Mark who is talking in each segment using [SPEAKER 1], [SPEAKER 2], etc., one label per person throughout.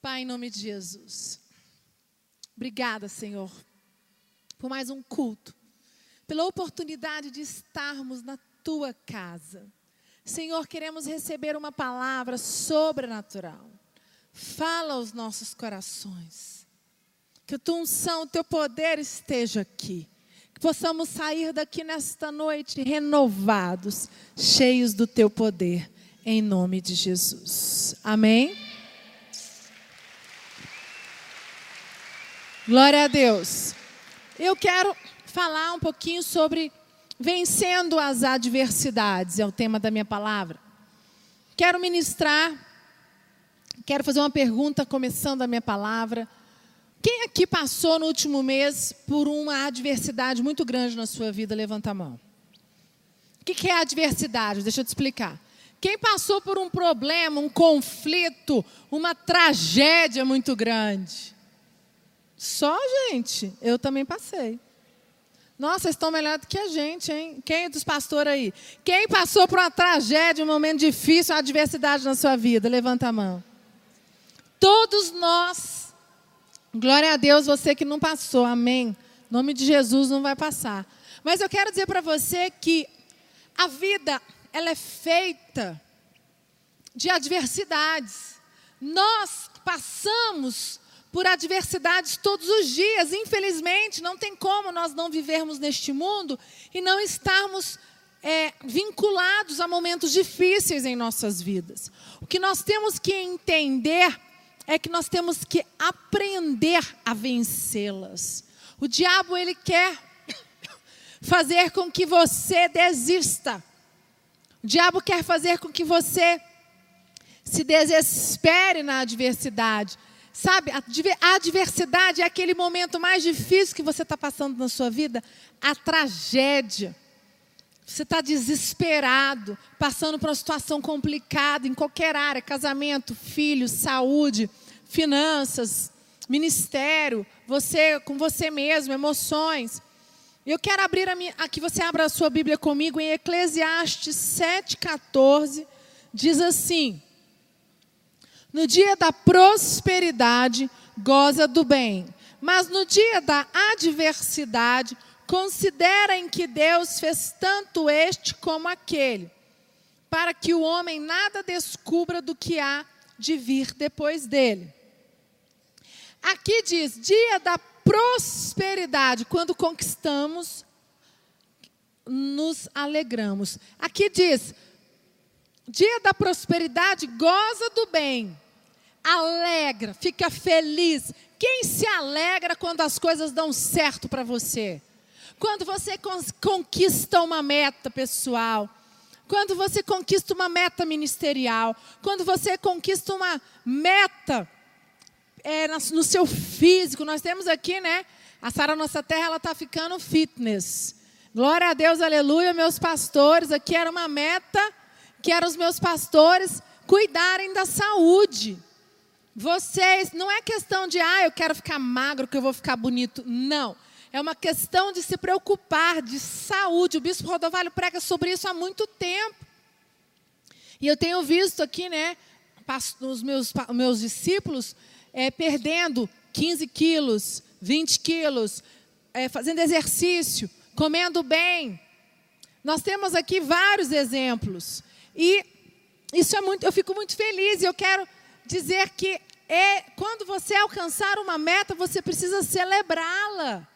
[SPEAKER 1] Pai, em nome de Jesus. Obrigada, Senhor, por mais um culto, pela oportunidade de estarmos na tua casa. Senhor, queremos receber uma palavra sobrenatural. Fala aos nossos corações. Que a tua unção, o teu poder esteja aqui. Que possamos sair daqui nesta noite renovados, cheios do teu poder, em nome de Jesus. Amém? Glória a Deus. Eu quero falar um pouquinho sobre vencendo as adversidades, é o tema da minha palavra. Quero ministrar, quero fazer uma pergunta começando a minha palavra. Quem aqui passou no último mês por uma adversidade muito grande na sua vida? Levanta a mão. O que é adversidade? Deixa eu te explicar. Quem passou por um problema, um conflito, uma tragédia muito grande? Só, gente, eu também passei. Nossa, vocês estão melhor do que a gente, hein? Quem é dos pastores aí? Quem passou por uma tragédia, um momento difícil, uma adversidade na sua vida? Levanta a mão. Todos nós. Glória a Deus, você que não passou, amém. Em nome de Jesus não vai passar. Mas eu quero dizer para você que a vida, ela é feita de adversidades. Nós passamos por adversidades todos os dias. Infelizmente, não tem como nós não vivermos neste mundo e não estarmos é, vinculados a momentos difíceis em nossas vidas. O que nós temos que entender é que nós temos que aprender a vencê-las. O diabo ele quer fazer com que você desista. O diabo quer fazer com que você se desespere na adversidade. Sabe, a adversidade é aquele momento mais difícil que você está passando na sua vida, a tragédia. Você está desesperado, passando por uma situação complicada em qualquer área casamento, filhos, saúde, finanças, ministério, você com você mesmo, emoções. Eu quero abrir a minha, aqui você abra a sua Bíblia comigo em Eclesiastes 7,14, diz assim: no dia da prosperidade, goza do bem. Mas no dia da adversidade, considerem que Deus fez tanto este como aquele, para que o homem nada descubra do que há de vir depois dele. Aqui diz: dia da prosperidade, quando conquistamos, nos alegramos. Aqui diz: dia da prosperidade, goza do bem alegra, fica feliz. Quem se alegra quando as coisas dão certo para você? Quando você conquista uma meta pessoal, quando você conquista uma meta ministerial, quando você conquista uma meta é, no seu físico, nós temos aqui, né? A Sara Nossa Terra, ela está ficando fitness. Glória a Deus, aleluia, meus pastores. Aqui era uma meta que eram os meus pastores cuidarem da saúde. Vocês, não é questão de, ah, eu quero ficar magro, que eu vou ficar bonito. Não. É uma questão de se preocupar de saúde. O bispo Rodovalho prega sobre isso há muito tempo. E eu tenho visto aqui, né, os meus, meus discípulos é, perdendo 15 quilos, 20 quilos, é, fazendo exercício, comendo bem. Nós temos aqui vários exemplos. E isso é muito, eu fico muito feliz e eu quero dizer que é quando você alcançar uma meta, você precisa celebrá-la.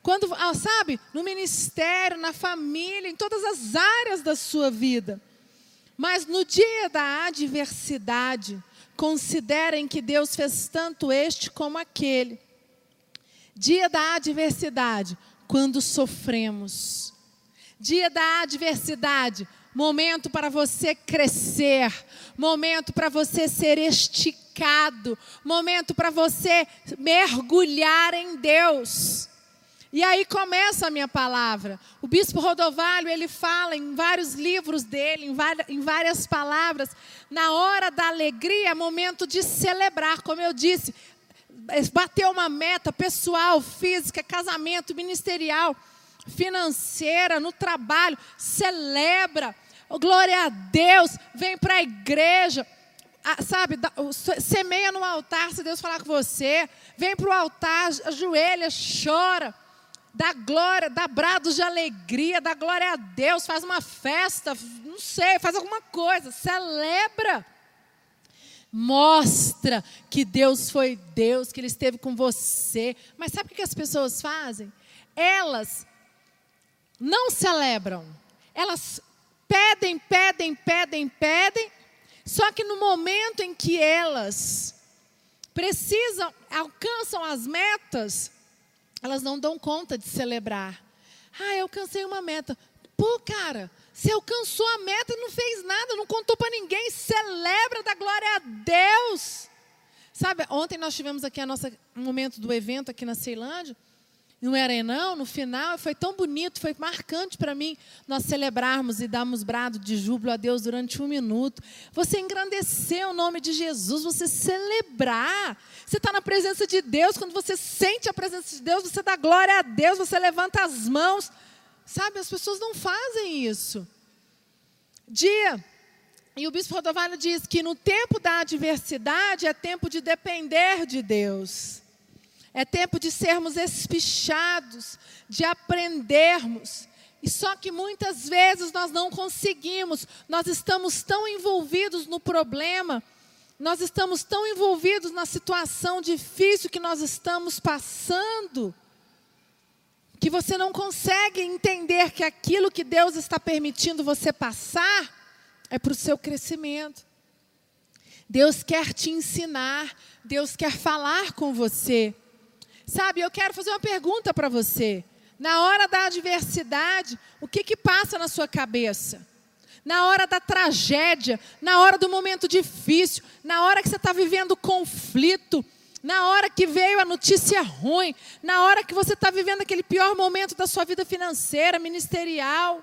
[SPEAKER 1] Quando, ah, sabe, no ministério, na família, em todas as áreas da sua vida. Mas no dia da adversidade, considerem que Deus fez tanto este como aquele. Dia da adversidade, quando sofremos. Dia da adversidade, momento para você crescer, momento para você ser esticado, momento para você mergulhar em Deus. E aí começa a minha palavra. O bispo Rodovalho, ele fala em vários livros dele, em várias palavras, na hora da alegria, é momento de celebrar, como eu disse, bater uma meta pessoal, física, casamento, ministerial financeira, no trabalho, celebra. Oh, glória a Deus, vem para a igreja. sabe, semeia no altar se Deus falar com você. Vem para o altar, ajoelha, chora. Dá glória, dá brados de alegria, dá glória a Deus, faz uma festa, não sei, faz alguma coisa, celebra. Mostra que Deus foi Deus, que Ele esteve com você. Mas sabe o que as pessoas fazem? Elas não celebram. Elas pedem, pedem, pedem, pedem. Só que no momento em que elas precisam, alcançam as metas, elas não dão conta de celebrar. Ah, eu alcancei uma meta. Pô, cara, você alcançou a meta e não fez nada, não contou para ninguém. Celebra da glória a Deus. Sabe, ontem nós tivemos aqui a nossa um momento do evento aqui na Ceilândia no Arenão, no final, foi tão bonito, foi marcante para mim nós celebrarmos e darmos brado de júbilo a Deus durante um minuto. Você engrandecer o nome de Jesus, você celebrar. Você está na presença de Deus, quando você sente a presença de Deus, você dá glória a Deus, você levanta as mãos. Sabe, as pessoas não fazem isso. Dia. E o bispo Rodovalho diz que no tempo da adversidade é tempo de depender de Deus. É tempo de sermos espichados, de aprendermos. E só que muitas vezes nós não conseguimos, nós estamos tão envolvidos no problema, nós estamos tão envolvidos na situação difícil que nós estamos passando, que você não consegue entender que aquilo que Deus está permitindo você passar é para o seu crescimento. Deus quer te ensinar, Deus quer falar com você. Sabe, eu quero fazer uma pergunta para você. Na hora da adversidade, o que que passa na sua cabeça? Na hora da tragédia, na hora do momento difícil, na hora que você está vivendo conflito, na hora que veio a notícia ruim, na hora que você está vivendo aquele pior momento da sua vida financeira, ministerial,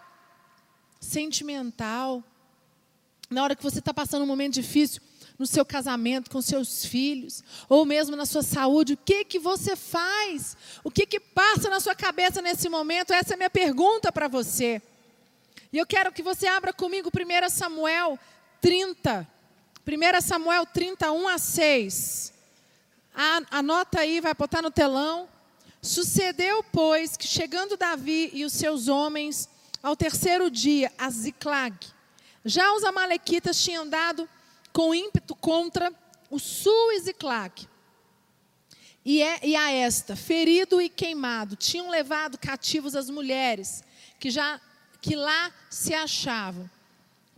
[SPEAKER 1] sentimental, na hora que você está passando um momento difícil, no seu casamento com seus filhos, ou mesmo na sua saúde, o que que você faz? O que que passa na sua cabeça nesse momento? Essa é a minha pergunta para você. E eu quero que você abra comigo 1 Samuel 30. 1 Samuel 31 a 6. Anota aí, vai botar no telão. Sucedeu, pois, que chegando Davi e os seus homens ao terceiro dia a Ziclag, já os amalequitas tinham dado com ímpeto contra o sul e Ziclac. E, é, e a esta, ferido e queimado, tinham levado cativos as mulheres que já que lá se achavam.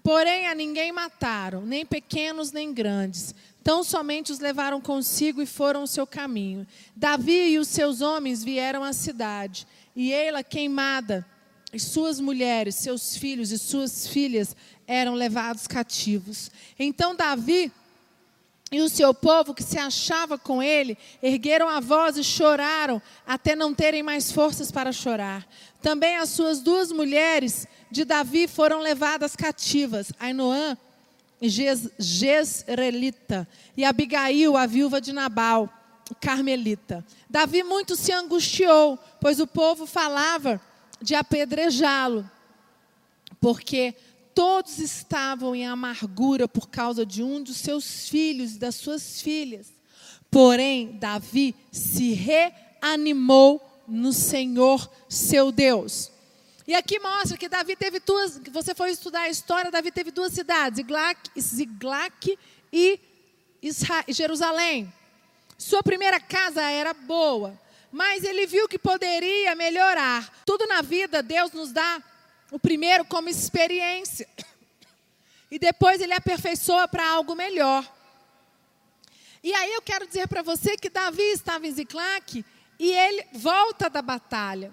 [SPEAKER 1] Porém a ninguém mataram, nem pequenos nem grandes. Tão somente os levaram consigo e foram o seu caminho. Davi e os seus homens vieram à cidade, e ela queimada, e suas mulheres, seus filhos e suas filhas eram levados cativos. Então Davi e o seu povo que se achava com ele ergueram a voz e choraram até não terem mais forças para chorar. Também as suas duas mulheres de Davi foram levadas cativas, Ainoã Jezreelita, e Abigail, a viúva de Nabal, Carmelita. Davi muito se angustiou, pois o povo falava de apedrejá-lo, porque todos estavam em amargura por causa de um dos seus filhos e das suas filhas. Porém, Davi se reanimou no Senhor, seu Deus. E aqui mostra que Davi teve duas, você foi estudar a história, Davi teve duas cidades, Ziglac, Ziglac e Israel, Jerusalém. Sua primeira casa era boa, mas ele viu que poderia melhorar. Tudo na vida Deus nos dá o primeiro como experiência. E depois ele aperfeiçoa para algo melhor. E aí eu quero dizer para você que Davi estava em Ziclac e ele volta da batalha.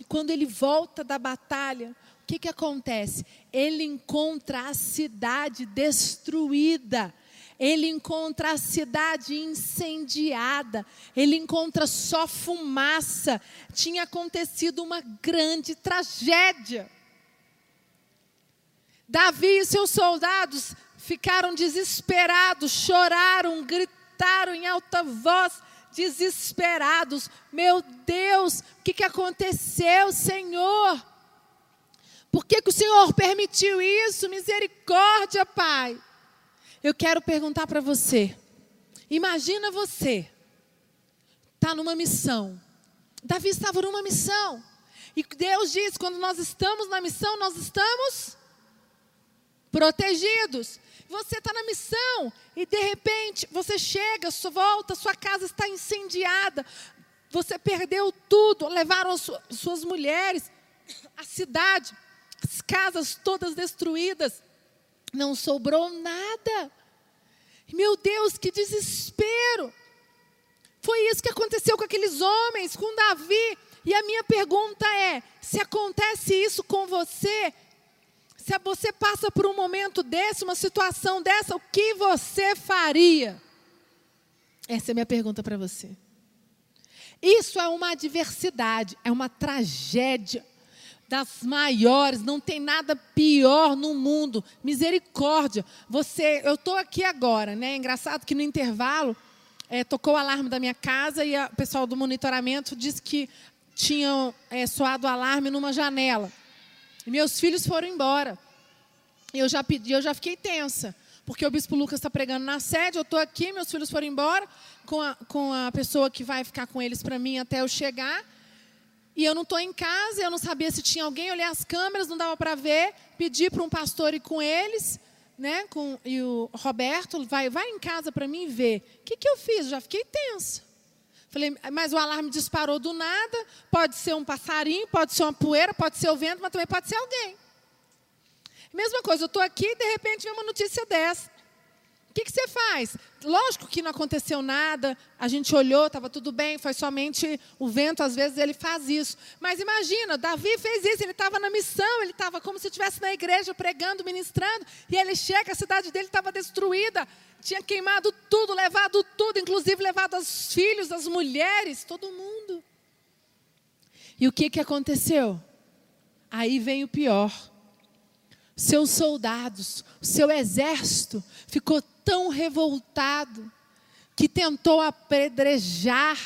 [SPEAKER 1] E quando ele volta da batalha, o que, que acontece? Ele encontra a cidade destruída ele encontra a cidade incendiada, ele encontra só fumaça. Tinha acontecido uma grande tragédia. Davi e seus soldados ficaram desesperados, choraram, gritaram em alta voz, desesperados: Meu Deus, o que, que aconteceu, Senhor? Por que, que o Senhor permitiu isso? Misericórdia, Pai. eu quero perguntar para você. Imagina você está numa missão. Davi estava numa missão. E Deus diz: quando nós estamos na missão, nós estamos protegidos. Você está na missão e de repente você chega, volta, sua casa está incendiada, você perdeu tudo, levaram as suas mulheres, a cidade, as casas todas destruídas, não sobrou nada. Meu Deus, que desespero! Foi isso que aconteceu com aqueles homens, com Davi. E a minha pergunta é: se acontece isso com você, se você passa por um momento desse, uma situação dessa, o que você faria? Essa é a minha pergunta para você. Isso é uma adversidade, é uma tragédia das maiores, não tem nada pior no mundo. Misericórdia. Você, eu estou aqui agora, né? É engraçado que no intervalo é, tocou o alarme da minha casa e o pessoal do monitoramento disse que tinham é, soado o alarme numa janela. E meus filhos foram embora. E eu já pedi, eu já fiquei tensa, porque o bispo Lucas está pregando na sede, eu estou aqui, meus filhos foram embora com a, com a pessoa que vai ficar com eles para mim até eu chegar. E eu não estou em casa, eu não sabia se tinha alguém, olhei as câmeras, não dava para ver, pedi para um pastor ir com eles, né? Com, e o Roberto, vai, vai em casa para mim ver. O que, que eu fiz? Já fiquei tensa. Falei, mas o alarme disparou do nada, pode ser um passarinho, pode ser uma poeira, pode ser o vento, mas também pode ser alguém. Mesma coisa, eu estou aqui e de repente vem uma notícia dessa. Que, que você faz? Lógico que não aconteceu nada, a gente olhou, estava tudo bem, foi somente o vento, às vezes ele faz isso. Mas imagina, Davi fez isso, ele estava na missão, ele estava como se estivesse na igreja pregando, ministrando, e ele chega, a cidade dele estava destruída tinha queimado tudo, levado tudo, inclusive levado os filhos, as mulheres, todo mundo. E o que, que aconteceu? Aí vem o pior. Seus soldados, o seu exército ficou tão revoltado que tentou apedrejar,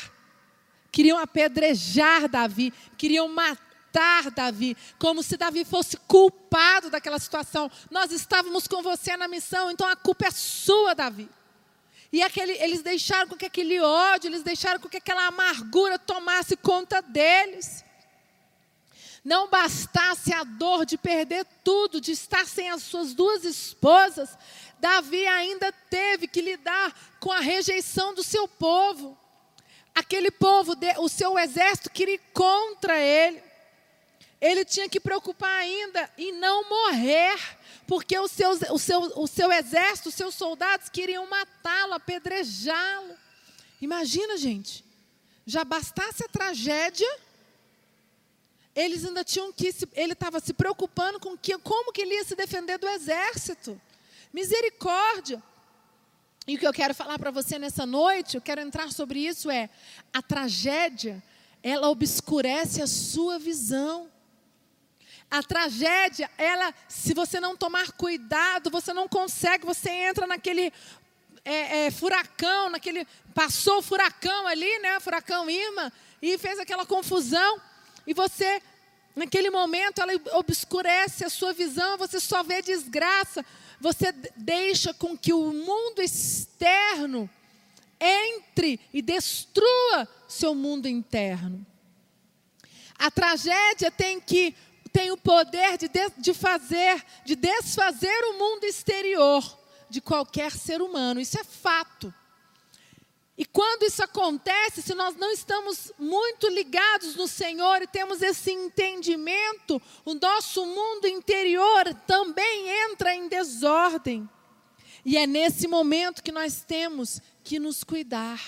[SPEAKER 1] queriam apedrejar Davi, queriam matar Davi, como se Davi fosse culpado daquela situação. Nós estávamos com você na missão, então a culpa é sua, Davi. E aquele, eles deixaram com que aquele ódio, eles deixaram com que aquela amargura tomasse conta deles. Não bastasse a dor de perder tudo, de estar sem as suas duas esposas, Davi ainda teve que lidar com a rejeição do seu povo. Aquele povo, o seu exército queria ir contra ele ele tinha que preocupar ainda em não morrer, porque o seu, o seu, o seu exército, os seus soldados queriam matá-lo, apedrejá-lo. Imagina, gente, já bastasse a tragédia, eles ainda tinham que se, ele estava se preocupando com que, como que ele ia se defender do exército. Misericórdia. E o que eu quero falar para você nessa noite, eu quero entrar sobre isso é a tragédia, ela obscurece a sua visão. A tragédia, ela, se você não tomar cuidado, você não consegue, você entra naquele é, é, furacão, naquele. Passou o furacão ali, né? Furacão Irma, e fez aquela confusão. E você, naquele momento, ela obscurece a sua visão, você só vê desgraça. Você deixa com que o mundo externo entre e destrua seu mundo interno. A tragédia tem que tem o poder de, de, de fazer, de desfazer o mundo exterior de qualquer ser humano. Isso é fato. E quando isso acontece, se nós não estamos muito ligados no Senhor e temos esse entendimento, o nosso mundo interior também entra em desordem. E é nesse momento que nós temos que nos cuidar.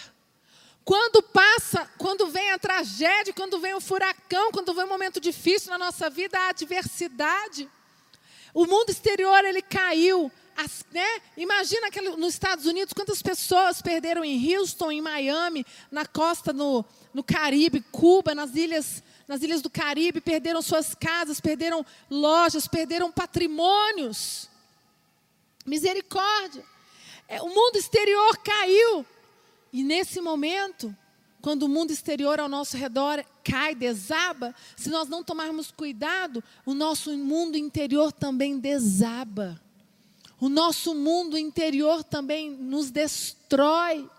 [SPEAKER 1] Quando passa, quando vem a tragédia, quando vem o furacão, quando vem um momento difícil na nossa vida, a adversidade. O mundo exterior ele caiu. As, né? Imagina aquele, nos Estados Unidos quantas pessoas perderam em Houston, em Miami, na costa no, no Caribe, Cuba, nas ilhas, nas ilhas do Caribe, perderam suas casas, perderam lojas, perderam patrimônios. Misericórdia. É, o mundo exterior caiu. E nesse momento, quando o mundo exterior ao nosso redor cai, desaba, se nós não tomarmos cuidado, o nosso mundo interior também desaba. O nosso mundo interior também nos destrói.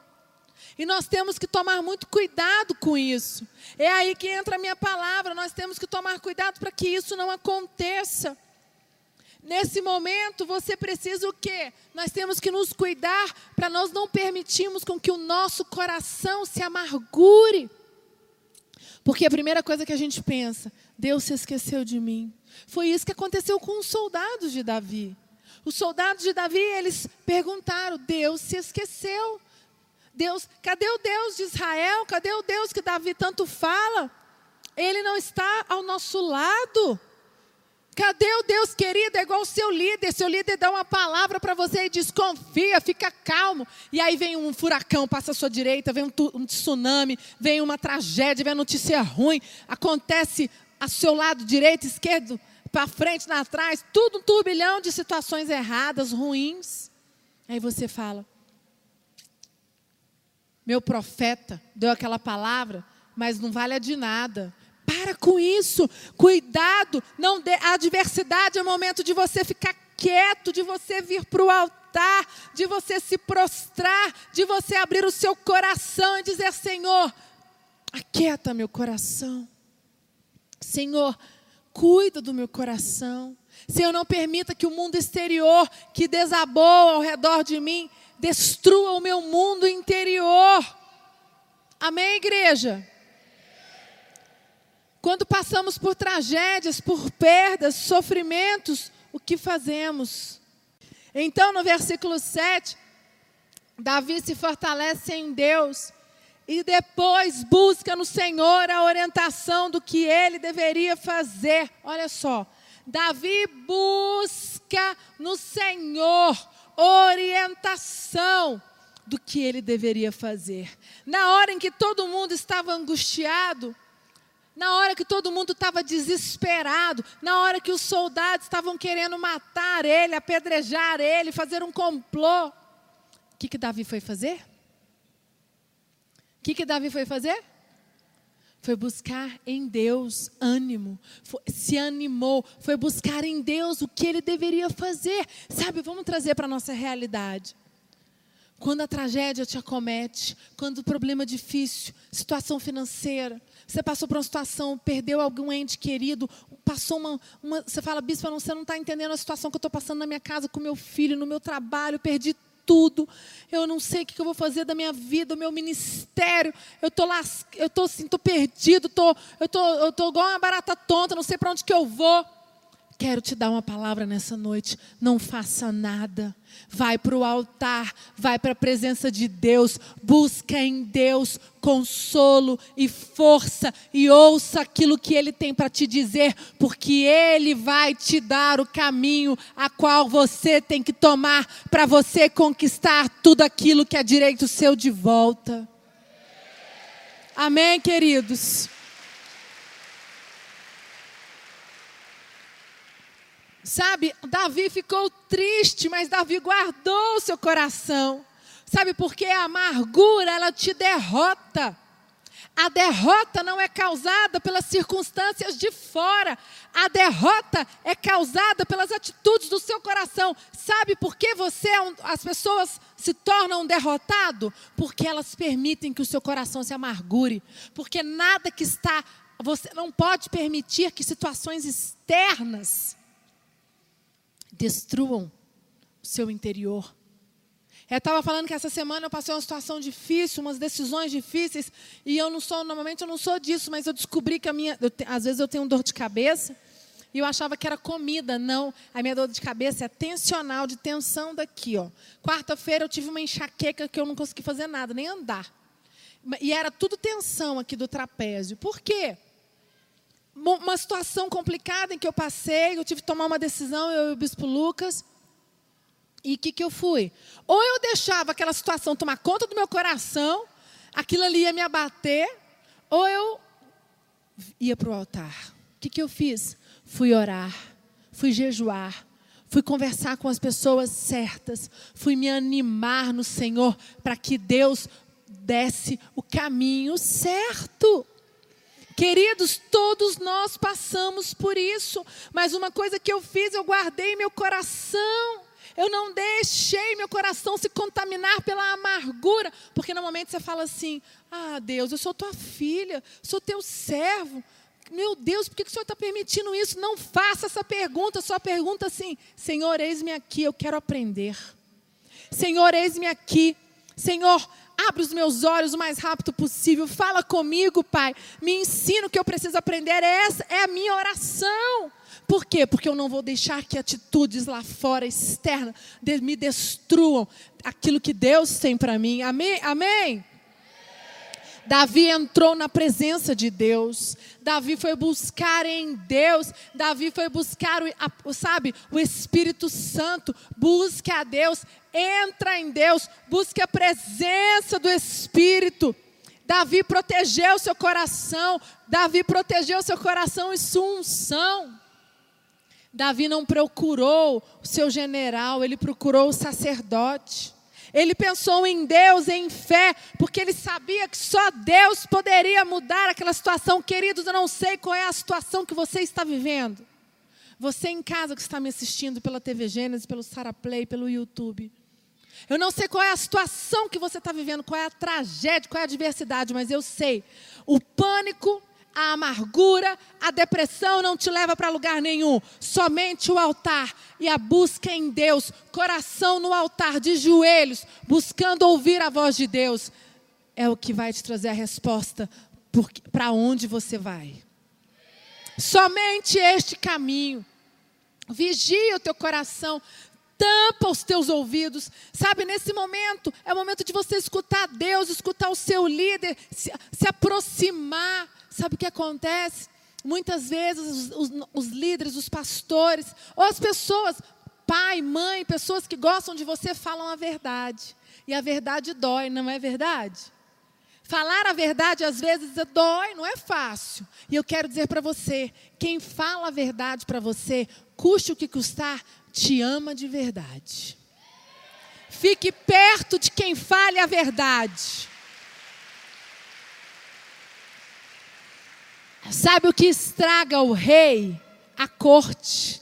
[SPEAKER 1] E nós temos que tomar muito cuidado com isso. É aí que entra a minha palavra. Nós temos que tomar cuidado para que isso não aconteça. Nesse momento, você precisa o quê? Nós temos que nos cuidar para nós não permitirmos com que o nosso coração se amargure. Porque a primeira coisa que a gente pensa, Deus se esqueceu de mim. Foi isso que aconteceu com os soldados de Davi. Os soldados de Davi, eles perguntaram: Deus se esqueceu. Deus, cadê o Deus de Israel? Cadê o Deus que Davi tanto fala? Ele não está ao nosso lado. Cadê o Deus querido? É igual o seu líder. Seu líder dá uma palavra para você e diz: confia, fica calmo. E aí vem um furacão, passa à sua direita, vem um, um tsunami, vem uma tragédia, vem a notícia ruim. Acontece ao seu lado direito, esquerdo, para frente, para trás, tudo um turbilhão de situações erradas, ruins. Aí você fala: meu profeta deu aquela palavra, mas não vale de nada. Para com isso, cuidado, não dê, a adversidade é o momento de você ficar quieto, de você vir para o altar, de você se prostrar, de você abrir o seu coração e dizer: Senhor, aquieta meu coração. Senhor, cuida do meu coração. Senhor, não permita que o mundo exterior que desabou ao redor de mim destrua o meu mundo interior. Amém, igreja? Quando passamos por tragédias, por perdas, sofrimentos, o que fazemos? Então, no versículo 7, Davi se fortalece em Deus e depois busca no Senhor a orientação do que ele deveria fazer. Olha só, Davi busca no Senhor orientação do que ele deveria fazer. Na hora em que todo mundo estava angustiado, na hora que todo mundo estava desesperado, na hora que os soldados estavam querendo matar ele, apedrejar ele, fazer um complô, o que, que Davi foi fazer? O que, que Davi foi fazer? Foi buscar em Deus ânimo, foi, se animou, foi buscar em Deus o que ele deveria fazer. Sabe, vamos trazer para a nossa realidade. Quando a tragédia te acomete, quando o problema é difícil, situação financeira, você passou por uma situação, perdeu algum ente querido, passou uma. uma você fala, bispo, você não está entendendo a situação que eu estou passando na minha casa, com meu filho, no meu trabalho, perdi tudo. Eu não sei o que eu vou fazer da minha vida, do meu ministério. Eu estou lá, eu estou assim, tô perdido, tô, eu tô, eu tô igual uma barata tonta, não sei para onde que eu vou. Quero te dar uma palavra nessa noite. Não faça nada. Vai para o altar, vai para a presença de Deus, busca em Deus consolo e força e ouça aquilo que Ele tem para te dizer, porque Ele vai te dar o caminho a qual você tem que tomar para você conquistar tudo aquilo que é direito seu de volta. Amém, queridos? Sabe, Davi ficou triste, mas Davi guardou o seu coração. Sabe por quê? A amargura, ela te derrota. A derrota não é causada pelas circunstâncias de fora. A derrota é causada pelas atitudes do seu coração. Sabe por que você, é as pessoas se tornam um derrotado? Porque elas permitem que o seu coração se amargure. Porque nada que está, você não pode permitir que situações externas destruam o seu interior. Eu estava falando que essa semana eu passei uma situação difícil, umas decisões difíceis, e eu não sou, normalmente eu não sou disso, mas eu descobri que a minha, eu, às vezes eu tenho dor de cabeça, e eu achava que era comida, não. A minha dor de cabeça é tensional, de tensão daqui, ó. Quarta-feira eu tive uma enxaqueca que eu não consegui fazer nada, nem andar. E era tudo tensão aqui do trapézio. Por quê? Uma situação complicada em que eu passei, eu tive que tomar uma decisão, eu e o bispo Lucas. E o que, que eu fui? Ou eu deixava aquela situação tomar conta do meu coração, aquilo ali ia me abater, ou eu ia para o altar. O que, que eu fiz? Fui orar, fui jejuar, fui conversar com as pessoas certas, fui me animar no Senhor para que Deus desse o caminho certo. Queridos, todos nós passamos por isso, mas uma coisa que eu fiz, eu guardei meu coração. Eu não deixei meu coração se contaminar pela amargura. Porque normalmente você fala assim: Ah, Deus, eu sou tua filha, sou teu servo. Meu Deus, por que o Senhor está permitindo isso? Não faça essa pergunta, só pergunta assim: Senhor, eis-me aqui, eu quero aprender. Senhor, eis-me aqui. Senhor, abre os meus olhos o mais rápido possível. Fala comigo, Pai. Me ensina o que eu preciso aprender. Essa é a minha oração. Por quê? Porque eu não vou deixar que atitudes lá fora, externas, me destruam aquilo que Deus tem para mim. Amém? Amém? Davi entrou na presença de Deus. Davi foi buscar em Deus. Davi foi buscar, o, sabe, o Espírito Santo. Busque a Deus. Entra em Deus. Busque a presença do Espírito. Davi protegeu seu coração. Davi protegeu seu coração e sua unção. Davi não procurou o seu general, ele procurou o sacerdote. Ele pensou em Deus, em fé, porque ele sabia que só Deus poderia mudar aquela situação. Queridos, eu não sei qual é a situação que você está vivendo. Você em casa que está me assistindo pela TV Gênesis, pelo Saraplay, pelo YouTube. Eu não sei qual é a situação que você está vivendo, qual é a tragédia, qual é a adversidade, mas eu sei. O pânico a amargura, a depressão não te leva para lugar nenhum. Somente o altar e a busca em Deus, coração no altar, de joelhos, buscando ouvir a voz de Deus, é o que vai te trazer a resposta para onde você vai. Somente este caminho. Vigia o teu coração, tampa os teus ouvidos. Sabe, nesse momento, é o momento de você escutar Deus, escutar o seu líder, se, se aproximar. Sabe o que acontece? Muitas vezes os, os, os líderes, os pastores, ou as pessoas, pai, mãe, pessoas que gostam de você, falam a verdade. E a verdade dói, não é verdade? Falar a verdade às vezes dói, não é fácil. E eu quero dizer para você: quem fala a verdade para você, custe o que custar, te ama de verdade. Fique perto de quem fale a verdade. Sabe o que estraga o rei? A corte.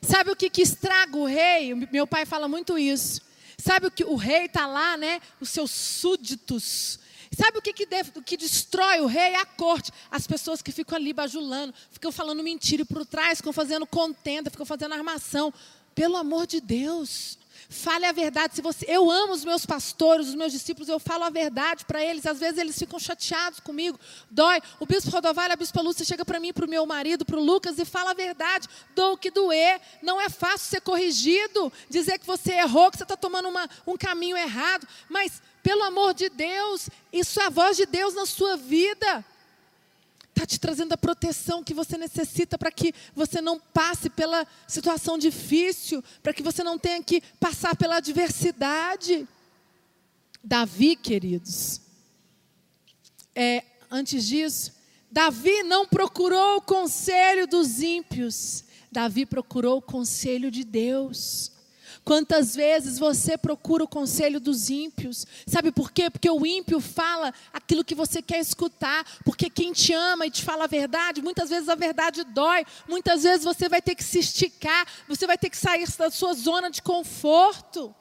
[SPEAKER 1] Sabe o que, que estraga o rei? Meu pai fala muito isso. Sabe o que o rei está lá, né? Os seus súditos. Sabe o que, que, deve, o que destrói o rei? A corte. As pessoas que ficam ali bajulando, ficam falando mentira e por trás, ficam fazendo contenda, ficam fazendo armação. Pelo amor de Deus. Fale a verdade. Se você, eu amo os meus pastores, os meus discípulos, eu falo a verdade para eles. Às vezes eles ficam chateados comigo, dói. O bispo Rodovalho, a bispa Lúcia chega para mim, para o meu marido, para o Lucas e fala a verdade. Dou o que doer. Não é fácil ser corrigido, dizer que você errou, que você está tomando uma, um caminho errado. Mas, pelo amor de Deus, isso é a voz de Deus na sua vida está te trazendo a proteção que você necessita para que você não passe pela situação difícil, para que você não tenha que passar pela adversidade. Davi, queridos, é, antes disso, Davi não procurou o conselho dos ímpios, Davi procurou o conselho de Deus. Quantas vezes você procura o conselho dos ímpios? Sabe por quê? Porque o ímpio fala aquilo que você quer escutar. Porque quem te ama e te fala a verdade, muitas vezes a verdade dói. Muitas vezes você vai ter que se esticar, você vai ter que sair da sua zona de conforto.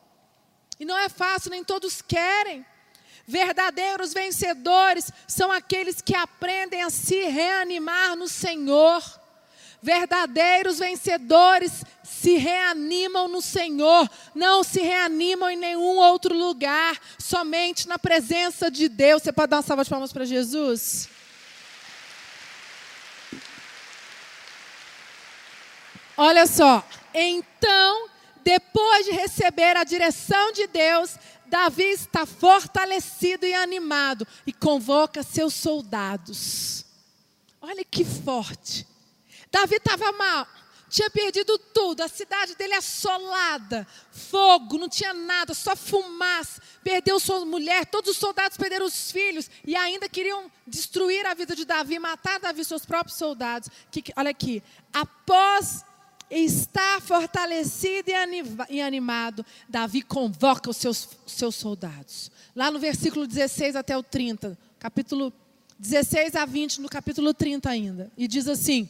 [SPEAKER 1] E não é fácil, nem todos querem. Verdadeiros vencedores são aqueles que aprendem a se reanimar no Senhor. Verdadeiros vencedores se reanimam no Senhor, não se reanimam em nenhum outro lugar, somente na presença de Deus. Você pode dar uma salva de palmas para Jesus? Olha só, então, depois de receber a direção de Deus, Davi está fortalecido e animado e convoca seus soldados. Olha que forte. Davi estava mal, tinha perdido tudo, a cidade dele assolada, fogo, não tinha nada, só fumaça, perdeu sua mulher, todos os soldados perderam os filhos e ainda queriam destruir a vida de Davi, matar Davi, seus próprios soldados. Que, olha aqui, após estar fortalecido e animado, Davi convoca os seus, seus soldados. Lá no versículo 16 até o 30, capítulo 16 a 20, no capítulo 30 ainda, e diz assim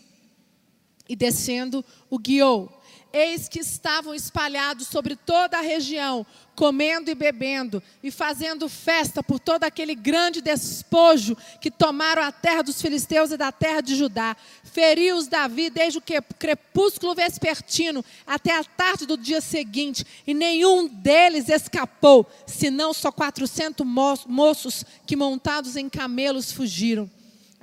[SPEAKER 1] e descendo o guiou. eis que estavam espalhados sobre toda a região, comendo e bebendo, e fazendo festa por todo aquele grande despojo que tomaram a terra dos filisteus e da terra de Judá. Feriu-os Davi desde o crepúsculo vespertino até a tarde do dia seguinte, e nenhum deles escapou, senão só quatrocentos moços que montados em camelos fugiram.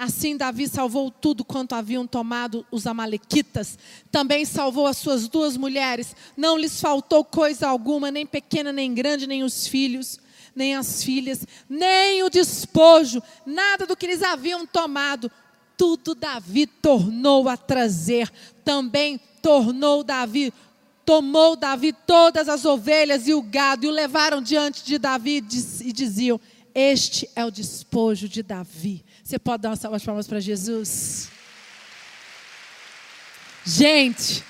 [SPEAKER 1] Assim, Davi salvou tudo quanto haviam tomado os Amalequitas. Também salvou as suas duas mulheres. Não lhes faltou coisa alguma, nem pequena, nem grande, nem os filhos, nem as filhas, nem o despojo, nada do que eles haviam tomado. Tudo Davi tornou a trazer. Também tornou Davi tomou Davi todas as ovelhas e o gado e o levaram diante de Davi e diziam: Este é o despojo de Davi. Você pode dar uma salva de palmas para Jesus? Gente,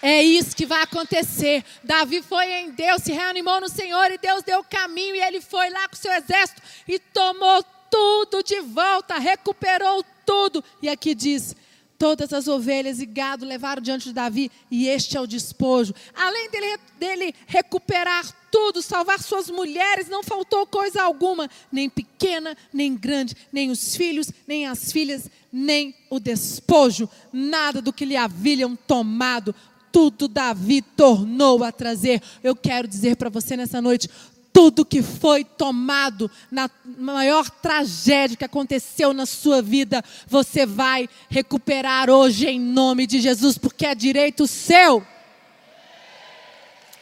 [SPEAKER 1] é isso que vai acontecer. Davi foi em Deus, se reanimou no Senhor e Deus deu o caminho e ele foi lá com o seu exército e tomou tudo de volta, recuperou tudo. E aqui diz: todas as ovelhas e gado levaram diante de Davi, e este é o despojo. Além dele, dele recuperar tudo, salvar suas mulheres, não faltou coisa alguma, nem pequena, nem grande, nem os filhos, nem as filhas, nem o despojo, nada do que lhe haviam tomado. Tudo Davi tornou a trazer. Eu quero dizer para você nessa noite: tudo que foi tomado na maior tragédia que aconteceu na sua vida, você vai recuperar hoje em nome de Jesus, porque é direito seu.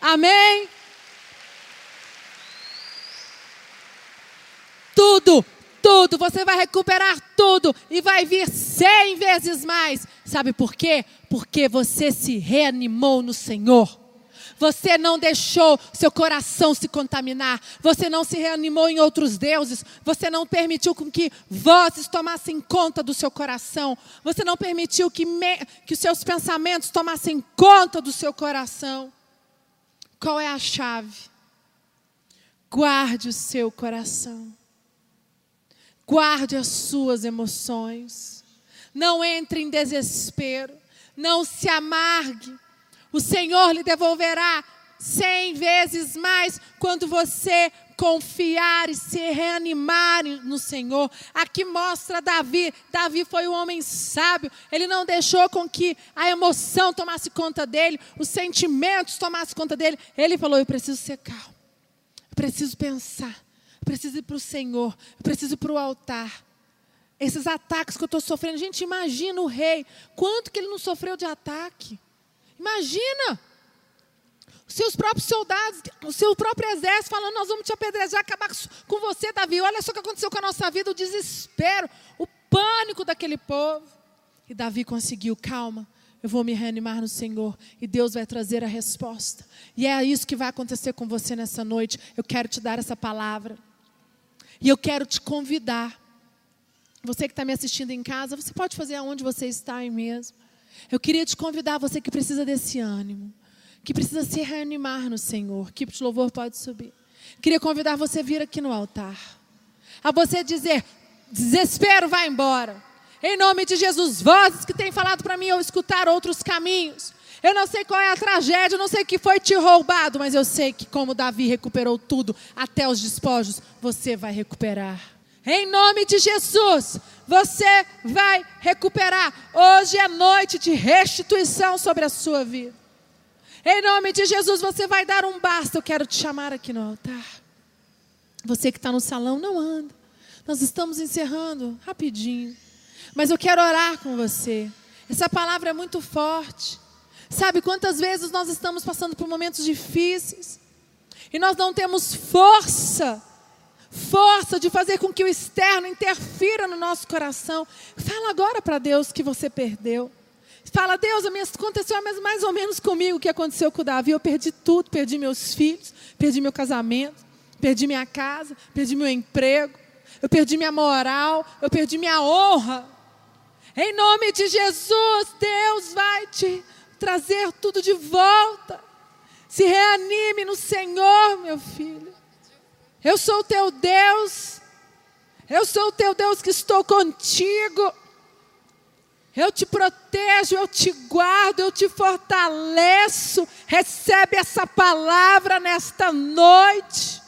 [SPEAKER 1] Amém? Tudo, tudo, você vai recuperar tudo e vai vir cem vezes mais. Sabe por quê? Porque você se reanimou no Senhor. Você não deixou seu coração se contaminar. Você não se reanimou em outros deuses. Você não permitiu com que vozes tomassem conta do seu coração. Você não permitiu que, me, que os seus pensamentos tomassem conta do seu coração. Qual é a chave? Guarde o seu coração. Guarde as suas emoções. Não entre em desespero. Não se amargue o Senhor lhe devolverá cem vezes mais quando você confiar e se reanimar no Senhor. Aqui mostra Davi. Davi foi um homem sábio. Ele não deixou com que a emoção tomasse conta dele, os sentimentos tomassem conta dele. Ele falou: Eu preciso ser calmo. Eu preciso pensar. Preciso ir para o Senhor. Eu preciso ir para o altar. Esses ataques que eu estou sofrendo. Gente, imagina o rei. Quanto que ele não sofreu de ataque? Imagina! Os seus próprios soldados, o seu próprio exército falando: Nós vamos te apedrejar, acabar com você, Davi. Olha só o que aconteceu com a nossa vida, o desespero, o pânico daquele povo. E Davi conseguiu, calma, eu vou me reanimar no Senhor e Deus vai trazer a resposta. E é isso que vai acontecer com você nessa noite. Eu quero te dar essa palavra. E eu quero te convidar. Você que está me assistindo em casa, você pode fazer aonde você está aí mesmo. Eu queria te convidar, você que precisa desse ânimo, que precisa se reanimar no Senhor. Equipe de louvor pode subir. Queria convidar você a vir aqui no altar. A você dizer: desespero, vai embora. Em nome de Jesus, vozes que têm falado para mim eu escutar outros caminhos. Eu não sei qual é a tragédia, eu não sei o que foi te roubado, mas eu sei que como Davi recuperou tudo, até os despojos, você vai recuperar. Em nome de Jesus, você vai recuperar. Hoje é noite de restituição sobre a sua vida. Em nome de Jesus, você vai dar um basta. Eu quero te chamar aqui no altar. Você que está no salão, não anda. Nós estamos encerrando rapidinho. Mas eu quero orar com você. Essa palavra é muito forte. Sabe quantas vezes nós estamos passando por momentos difíceis e nós não temos força força de fazer com que o externo interfira no nosso coração. Fala agora para Deus que você perdeu. Fala, Deus, aconteceu mais ou menos comigo o que aconteceu com o Davi. Eu perdi tudo, perdi meus filhos, perdi meu casamento, perdi minha casa, perdi meu emprego, eu perdi minha moral, eu perdi minha honra. Em nome de Jesus, Deus vai te trazer tudo de volta. Se reanime no Senhor, meu filho. Eu sou o teu Deus. Eu sou o teu Deus que estou contigo. eu te protejo, eu te guardo, eu te fortaleço. Recebe essa palavra nesta noite.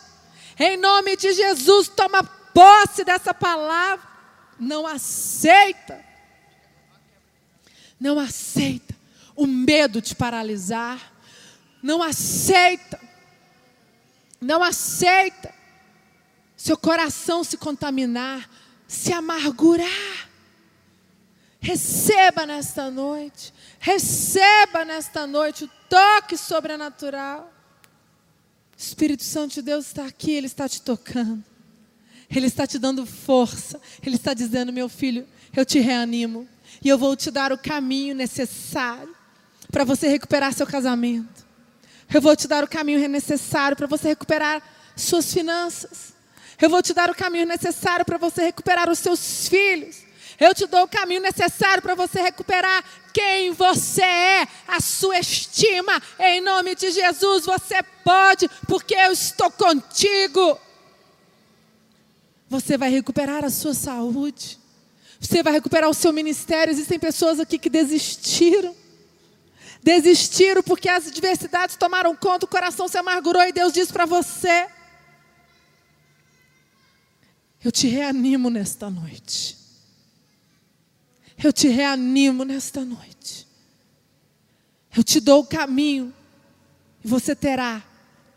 [SPEAKER 1] Em nome de Jesus, toma posse dessa palavra. Não aceita. Não aceita o medo te paralisar. Não aceita. Não aceita seu coração se contaminar, se amargurar. Receba nesta noite, receba nesta noite o toque sobrenatural. O Espírito Santo de Deus está aqui, Ele está te tocando, Ele está te dando força, Ele está dizendo: meu filho, eu te reanimo e eu vou te dar o caminho necessário para você recuperar seu casamento. Eu vou te dar o caminho necessário para você recuperar suas finanças. Eu vou te dar o caminho necessário para você recuperar os seus filhos. Eu te dou o caminho necessário para você recuperar quem você é, a sua estima. Em nome de Jesus, você pode, porque eu estou contigo. Você vai recuperar a sua saúde. Você vai recuperar o seu ministério. Existem pessoas aqui que desistiram. Desistiram porque as adversidades tomaram conta, o coração se amargurou e Deus diz para você: Eu te reanimo nesta noite. Eu te reanimo nesta noite. Eu te dou o caminho e você terá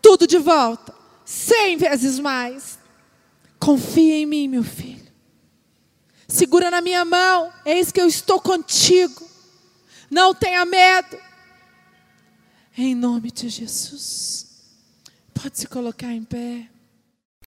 [SPEAKER 1] tudo de volta, cem vezes mais. Confia em mim, meu filho. Segura na minha mão, eis que eu estou contigo. Não tenha medo. Em nome de Jesus. Pode se colocar em pé.